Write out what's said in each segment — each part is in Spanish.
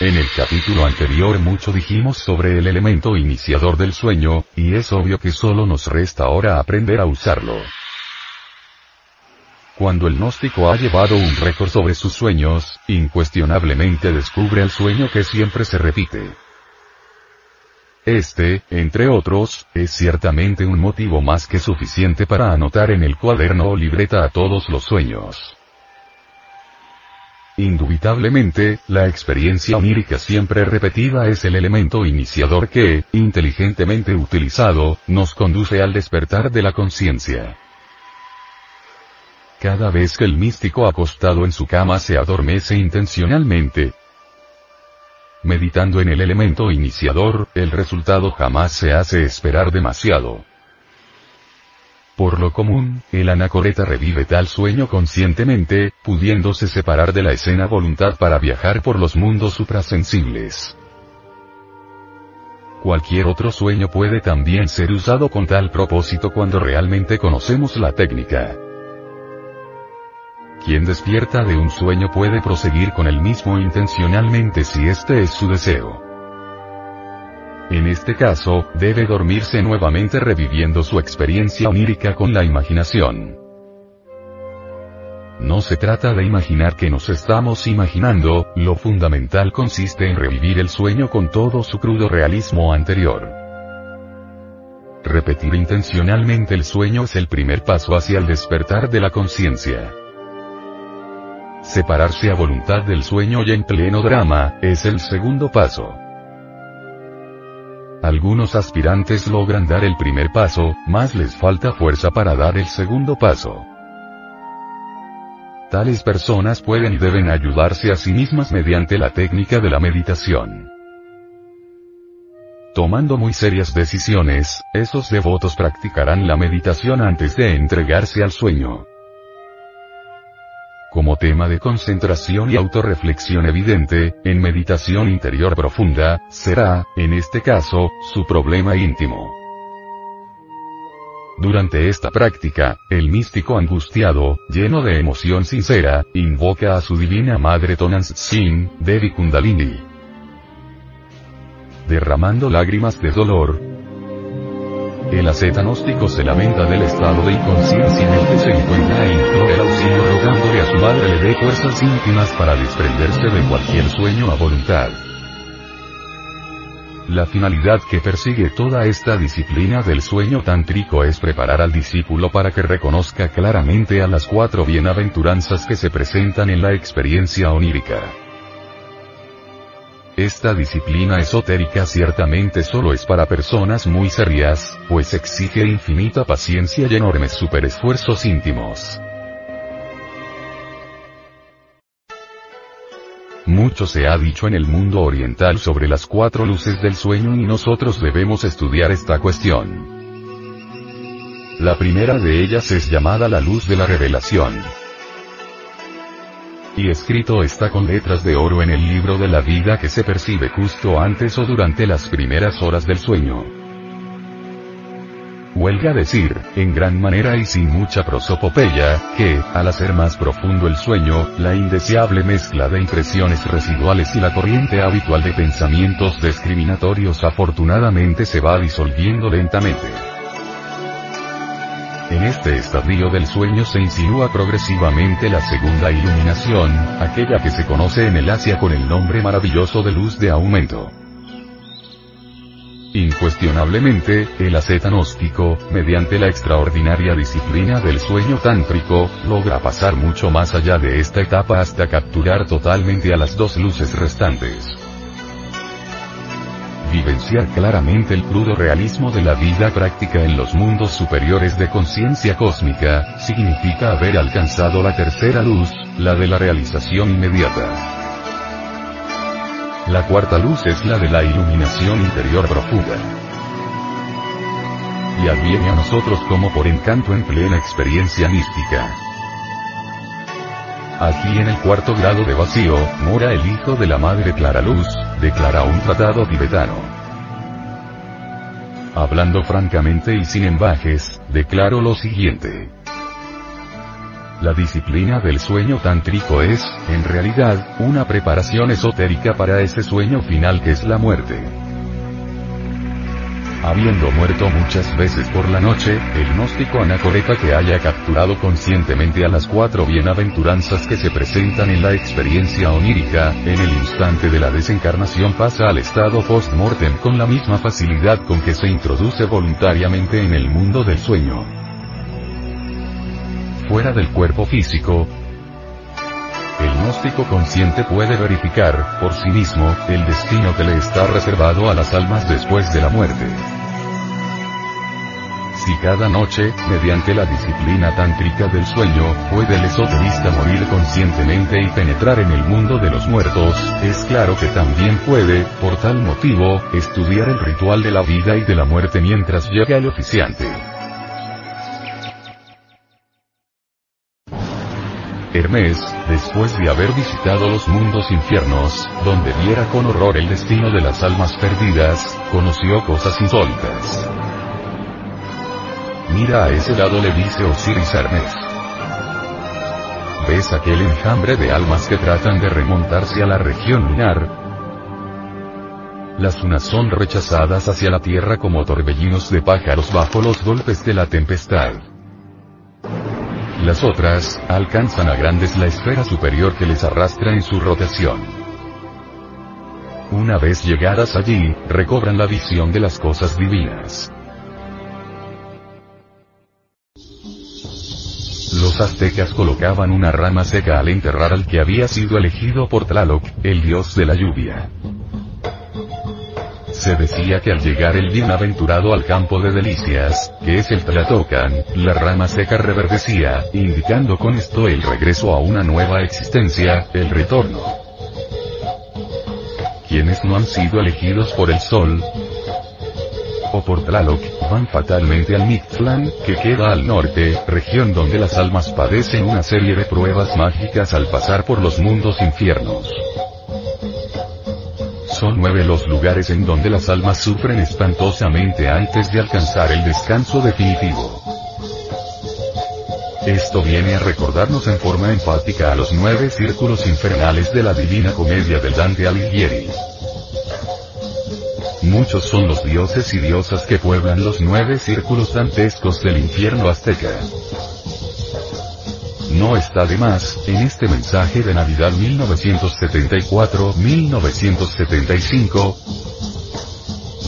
En el capítulo anterior mucho dijimos sobre el elemento iniciador del sueño, y es obvio que solo nos resta ahora aprender a usarlo. Cuando el gnóstico ha llevado un récord sobre sus sueños, incuestionablemente descubre el sueño que siempre se repite. Este, entre otros, es ciertamente un motivo más que suficiente para anotar en el cuaderno o libreta a todos los sueños. Indubitablemente, la experiencia onírica siempre repetida es el elemento iniciador que, inteligentemente utilizado, nos conduce al despertar de la conciencia. Cada vez que el místico acostado en su cama se adormece intencionalmente, meditando en el elemento iniciador, el resultado jamás se hace esperar demasiado. Por lo común, el anacoreta revive tal sueño conscientemente, pudiéndose separar de la escena voluntad para viajar por los mundos suprasensibles. Cualquier otro sueño puede también ser usado con tal propósito cuando realmente conocemos la técnica. Quien despierta de un sueño puede proseguir con el mismo intencionalmente si este es su deseo. En este caso, debe dormirse nuevamente reviviendo su experiencia onírica con la imaginación. No se trata de imaginar que nos estamos imaginando, lo fundamental consiste en revivir el sueño con todo su crudo realismo anterior. Repetir intencionalmente el sueño es el primer paso hacia el despertar de la conciencia. Separarse a voluntad del sueño y en pleno drama, es el segundo paso. Algunos aspirantes logran dar el primer paso, más les falta fuerza para dar el segundo paso. Tales personas pueden y deben ayudarse a sí mismas mediante la técnica de la meditación. Tomando muy serias decisiones, esos devotos practicarán la meditación antes de entregarse al sueño como tema de concentración y autorreflexión evidente, en meditación interior profunda, será, en este caso, su problema íntimo. Durante esta práctica, el místico angustiado, lleno de emoción sincera, invoca a su divina madre Tonans Sin, Devi Kundalini. Derramando lágrimas de dolor, el acetanóstico se lamenta del estado de inconsciencia en el que se encuentra e implora el auxilio rogándole a su madre le dé fuerzas íntimas para desprenderse de cualquier sueño a voluntad. La finalidad que persigue toda esta disciplina del sueño tántrico es preparar al discípulo para que reconozca claramente a las cuatro bienaventuranzas que se presentan en la experiencia onírica. Esta disciplina esotérica ciertamente solo es para personas muy serias, pues exige infinita paciencia y enormes superesfuerzos íntimos. Mucho se ha dicho en el mundo oriental sobre las cuatro luces del sueño y nosotros debemos estudiar esta cuestión. La primera de ellas es llamada la luz de la revelación y escrito está con letras de oro en el libro de la vida que se percibe justo antes o durante las primeras horas del sueño. huelga decir, en gran manera y sin mucha prosopopeya, que, al hacer más profundo el sueño, la indeseable mezcla de impresiones residuales y la corriente habitual de pensamientos discriminatorios afortunadamente se va disolviendo lentamente. En este estadio del sueño se insinúa progresivamente la segunda iluminación, aquella que se conoce en el Asia con el nombre maravilloso de luz de aumento. Incuestionablemente, el asceta gnóstico, mediante la extraordinaria disciplina del sueño tántrico, logra pasar mucho más allá de esta etapa hasta capturar totalmente a las dos luces restantes. Vivenciar claramente el crudo realismo de la vida práctica en los mundos superiores de conciencia cósmica, significa haber alcanzado la tercera luz, la de la realización inmediata. La cuarta luz es la de la iluminación interior profunda. Y adviene a nosotros como por encanto en plena experiencia mística. Aquí en el cuarto grado de vacío, mora el hijo de la madre Clara Luz, declara un tratado tibetano. Hablando francamente y sin embajes, declaro lo siguiente. La disciplina del sueño tántrico es, en realidad, una preparación esotérica para ese sueño final que es la muerte. Habiendo muerto muchas veces por la noche, el gnóstico anacoreta que haya capturado conscientemente a las cuatro bienaventuranzas que se presentan en la experiencia onírica, en el instante de la desencarnación pasa al estado post-mortem con la misma facilidad con que se introduce voluntariamente en el mundo del sueño. Fuera del cuerpo físico, el gnóstico consciente puede verificar, por sí mismo, el destino que le está reservado a las almas después de la muerte. Si cada noche, mediante la disciplina tántrica del sueño, puede el esoterista morir conscientemente y penetrar en el mundo de los muertos, es claro que también puede, por tal motivo, estudiar el ritual de la vida y de la muerte mientras llega el oficiante. Hermes, después de haber visitado los mundos infiernos, donde viera con horror el destino de las almas perdidas, conoció cosas insólitas. Mira a ese lado le dice Osiris Hermes. ¿Ves aquel enjambre de almas que tratan de remontarse a la región lunar? Las unas son rechazadas hacia la tierra como torbellinos de pájaros bajo los golpes de la tempestad. Las otras, alcanzan a grandes la esfera superior que les arrastra en su rotación. Una vez llegadas allí, recobran la visión de las cosas divinas. Los aztecas colocaban una rama seca al enterrar al que había sido elegido por Tlaloc, el dios de la lluvia. Se decía que al llegar el bienaventurado al campo de delicias, que es el Tlatocan, la rama seca reverdecía, indicando con esto el regreso a una nueva existencia, el retorno. Quienes no han sido elegidos por el sol, o por Tlaloc, van fatalmente al Mictlán, que queda al norte, región donde las almas padecen una serie de pruebas mágicas al pasar por los mundos infiernos. Son nueve los lugares en donde las almas sufren espantosamente antes de alcanzar el descanso definitivo. Esto viene a recordarnos en forma enfática a los nueve círculos infernales de la Divina Comedia del Dante Alighieri. Muchos son los dioses y diosas que pueblan los nueve círculos dantescos del infierno azteca. No está de más, en este mensaje de Navidad 1974-1975,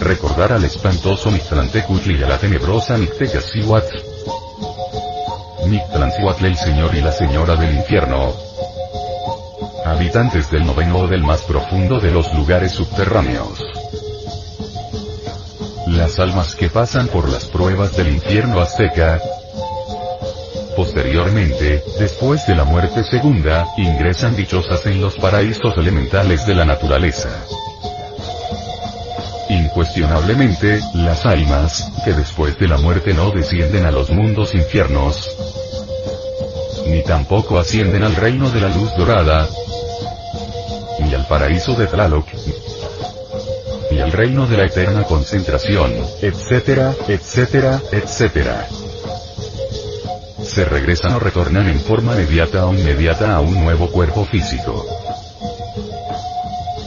recordar al espantoso Mictlantecutli y a la tenebrosa Mictecasihuatl. Mictlantecuatl el señor y la señora del infierno. Habitantes del noveno o del más profundo de los lugares subterráneos. Las almas que pasan por las pruebas del infierno azteca, Posteriormente, después de la muerte segunda, ingresan dichosas en los paraísos elementales de la naturaleza. Incuestionablemente, las almas, que después de la muerte no descienden a los mundos infiernos, ni tampoco ascienden al reino de la luz dorada, ni al paraíso de Tlaloc, el reino de la eterna concentración, etcétera, etcétera, etcétera. Se regresan o retornan en forma mediata o inmediata a un nuevo cuerpo físico.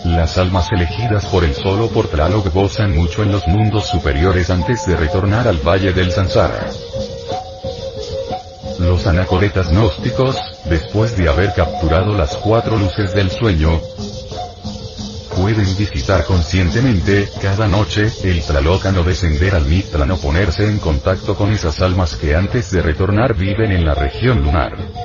Las almas elegidas por el solo por Tlaloc gozan mucho en los mundos superiores antes de retornar al valle del Sansara. Los anacoretas gnósticos, después de haber capturado las cuatro luces del sueño, pueden visitar conscientemente, cada noche, el Tlalocan o descender al Mictlán o ponerse en contacto con esas almas que antes de retornar viven en la región lunar.